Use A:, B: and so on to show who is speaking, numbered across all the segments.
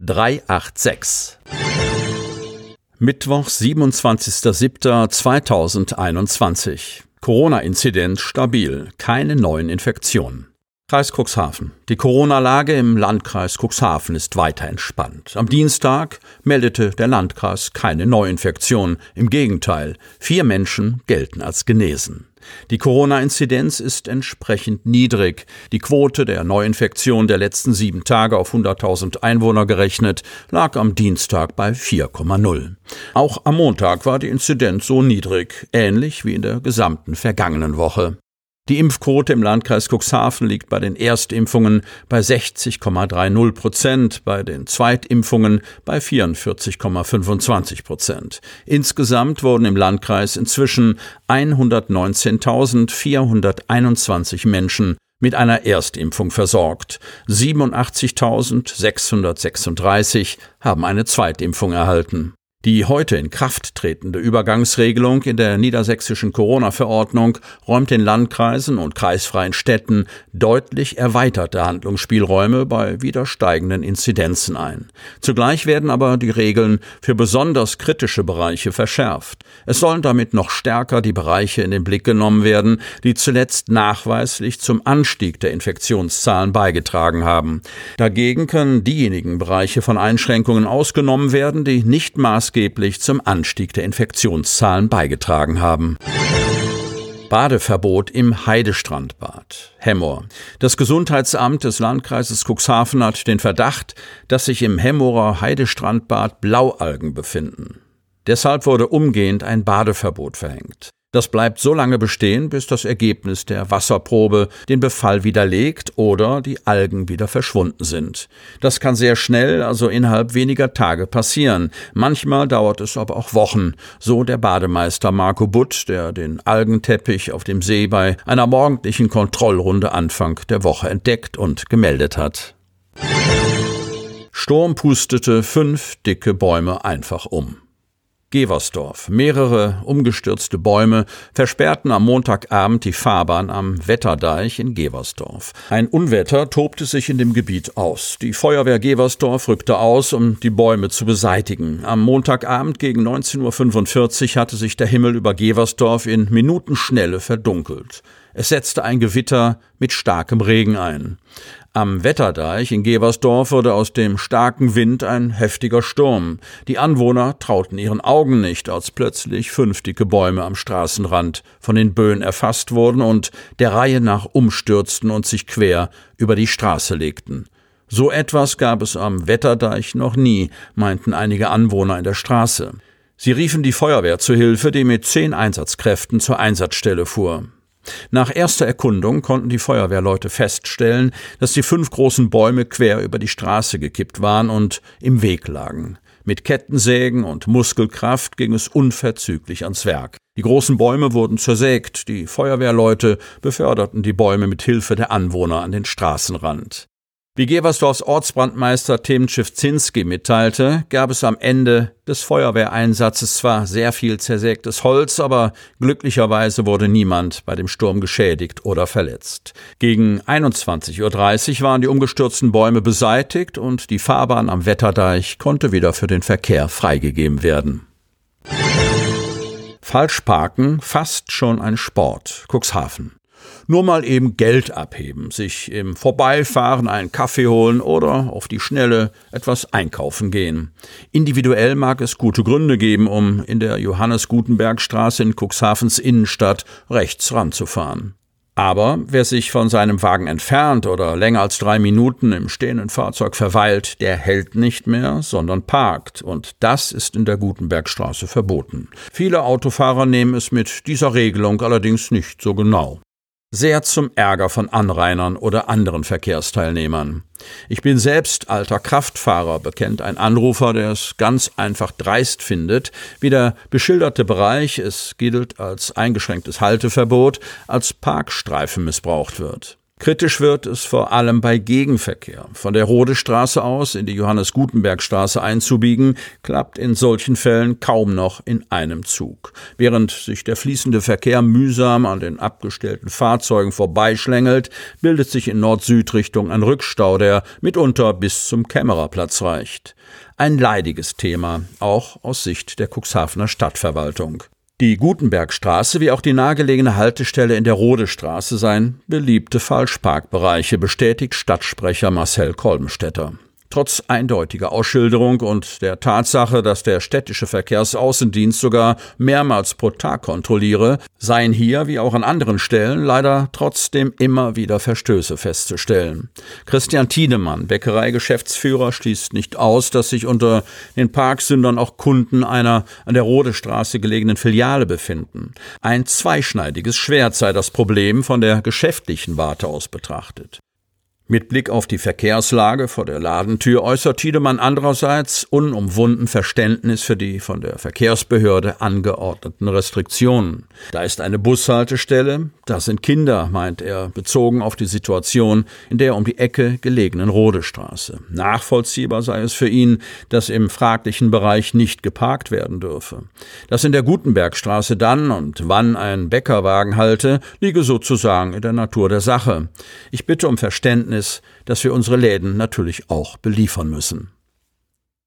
A: 386. Mittwoch, 27.07.2021. Corona-Inzidenz stabil, keine neuen Infektionen. Kreis Cuxhaven. Die Corona-Lage im Landkreis Cuxhaven ist weiter entspannt. Am Dienstag meldete der Landkreis keine Neuinfektion. Im Gegenteil, vier Menschen gelten als genesen. Die Corona-Inzidenz ist entsprechend niedrig. Die Quote der Neuinfektion der letzten sieben Tage auf 100.000 Einwohner gerechnet lag am Dienstag bei 4,0. Auch am Montag war die Inzidenz so niedrig, ähnlich wie in der gesamten vergangenen Woche. Die Impfquote im Landkreis Cuxhaven liegt bei den Erstimpfungen bei 60,30 Prozent, bei den Zweitimpfungen bei 44,25 Prozent. Insgesamt wurden im Landkreis inzwischen 119.421 Menschen mit einer Erstimpfung versorgt. 87.636 haben eine Zweitimpfung erhalten. Die heute in Kraft tretende Übergangsregelung in der niedersächsischen Corona-Verordnung räumt den Landkreisen und kreisfreien Städten deutlich erweiterte Handlungsspielräume bei wieder steigenden Inzidenzen ein. Zugleich werden aber die Regeln für besonders kritische Bereiche verschärft. Es sollen damit noch stärker die Bereiche in den Blick genommen werden, die zuletzt nachweislich zum Anstieg der Infektionszahlen beigetragen haben. Dagegen können diejenigen Bereiche von Einschränkungen ausgenommen werden, die nicht maßgeblich maßgeblich zum Anstieg der Infektionszahlen beigetragen haben. Badeverbot im Heidestrandbad. Hemmoor. Das Gesundheitsamt des Landkreises Cuxhaven hat den Verdacht, dass sich im Hemmorer Heidestrandbad Blaualgen befinden. Deshalb wurde umgehend ein Badeverbot verhängt. Das bleibt so lange bestehen, bis das Ergebnis der Wasserprobe den Befall widerlegt oder die Algen wieder verschwunden sind. Das kann sehr schnell, also innerhalb weniger Tage passieren. Manchmal dauert es aber auch Wochen, so der Bademeister Marco Butt, der den Algenteppich auf dem See bei einer morgendlichen Kontrollrunde Anfang der Woche entdeckt und gemeldet hat. Sturm pustete fünf dicke Bäume einfach um. Geversdorf. Mehrere umgestürzte Bäume versperrten am Montagabend die Fahrbahn am Wetterdeich in Geversdorf. Ein Unwetter tobte sich in dem Gebiet aus. Die Feuerwehr Geversdorf rückte aus, um die Bäume zu beseitigen. Am Montagabend gegen 19.45 Uhr hatte sich der Himmel über Geversdorf in Minutenschnelle verdunkelt. Es setzte ein Gewitter mit starkem Regen ein. Am Wetterdeich in Geversdorf wurde aus dem starken Wind ein heftiger Sturm. Die Anwohner trauten ihren Augen nicht, als plötzlich fünf dicke Bäume am Straßenrand von den Böen erfasst wurden und der Reihe nach umstürzten und sich quer über die Straße legten. So etwas gab es am Wetterdeich noch nie, meinten einige Anwohner in der Straße. Sie riefen die Feuerwehr zu Hilfe, die mit zehn Einsatzkräften zur Einsatzstelle fuhr. Nach erster Erkundung konnten die Feuerwehrleute feststellen, dass die fünf großen Bäume quer über die Straße gekippt waren und im Weg lagen. Mit Kettensägen und Muskelkraft ging es unverzüglich ans Werk. Die großen Bäume wurden zersägt, die Feuerwehrleute beförderten die Bäume mit Hilfe der Anwohner an den Straßenrand. Wie Geversdorfs Ortsbrandmeister Tim Czewzinski mitteilte, gab es am Ende des Feuerwehreinsatzes zwar sehr viel zersägtes Holz, aber glücklicherweise wurde niemand bei dem Sturm geschädigt oder verletzt. Gegen 21.30 Uhr waren die umgestürzten Bäume beseitigt und die Fahrbahn am Wetterdeich konnte wieder für den Verkehr freigegeben werden. Falschparken fast schon ein Sport. Cuxhaven. Nur mal eben Geld abheben, sich im Vorbeifahren einen Kaffee holen oder auf die Schnelle etwas einkaufen gehen. Individuell mag es gute Gründe geben, um in der Johannes Gutenberg Straße in Cuxhavens Innenstadt rechts ranzufahren. Aber wer sich von seinem Wagen entfernt oder länger als drei Minuten im stehenden Fahrzeug verweilt, der hält nicht mehr, sondern parkt. Und das ist in der Gutenbergstraße verboten. Viele Autofahrer nehmen es mit dieser Regelung allerdings nicht so genau sehr zum Ärger von Anrainern oder anderen Verkehrsteilnehmern. Ich bin selbst alter Kraftfahrer, bekennt ein Anrufer, der es ganz einfach dreist findet, wie der beschilderte Bereich, es gilt als eingeschränktes Halteverbot, als Parkstreifen missbraucht wird. Kritisch wird es vor allem bei Gegenverkehr. Von der Rodestraße aus in die Johannes-Gutenberg-Straße einzubiegen, klappt in solchen Fällen kaum noch in einem Zug. Während sich der fließende Verkehr mühsam an den abgestellten Fahrzeugen vorbeischlängelt, bildet sich in Nord-Süd-Richtung ein Rückstau, der mitunter bis zum Kämmererplatz reicht. Ein leidiges Thema, auch aus Sicht der Cuxhavener Stadtverwaltung. Die Gutenbergstraße wie auch die nahegelegene Haltestelle in der Rodestraße seien beliebte Falschparkbereiche, bestätigt Stadtsprecher Marcel Kolbenstädter. Trotz eindeutiger Ausschilderung und der Tatsache, dass der städtische Verkehrsaußendienst sogar mehrmals pro Tag kontrolliere, seien hier wie auch an anderen Stellen leider trotzdem immer wieder Verstöße festzustellen. Christian Tiedemann, Bäckereigeschäftsführer, schließt nicht aus, dass sich unter den Parksündern auch Kunden einer an der Rodestraße gelegenen Filiale befinden. Ein zweischneidiges Schwert sei das Problem von der geschäftlichen Warte aus betrachtet. Mit Blick auf die Verkehrslage vor der Ladentür äußert Tiedemann andererseits unumwunden Verständnis für die von der Verkehrsbehörde angeordneten Restriktionen. Da ist eine Bushaltestelle, da sind Kinder, meint er, bezogen auf die Situation in der um die Ecke gelegenen Rodestraße. Nachvollziehbar sei es für ihn, dass im fraglichen Bereich nicht geparkt werden dürfe. Dass in der Gutenbergstraße dann und wann ein Bäckerwagen halte, liege sozusagen in der Natur der Sache. Ich bitte um Verständnis Verständnis, dass wir unsere Läden natürlich auch beliefern müssen.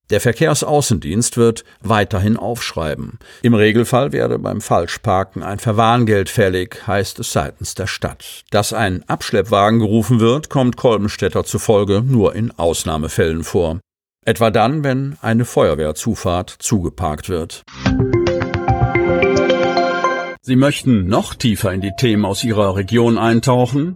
A: Der Verkehrsaußendienst wird weiterhin aufschreiben. Im Regelfall werde beim Falschparken ein Verwarngeld fällig, heißt es seitens der Stadt. Dass ein Abschleppwagen gerufen wird, kommt Kolbenstädter zufolge nur in Ausnahmefällen vor. Etwa dann, wenn eine Feuerwehrzufahrt zugeparkt wird. Sie möchten noch tiefer in die Themen aus Ihrer Region eintauchen?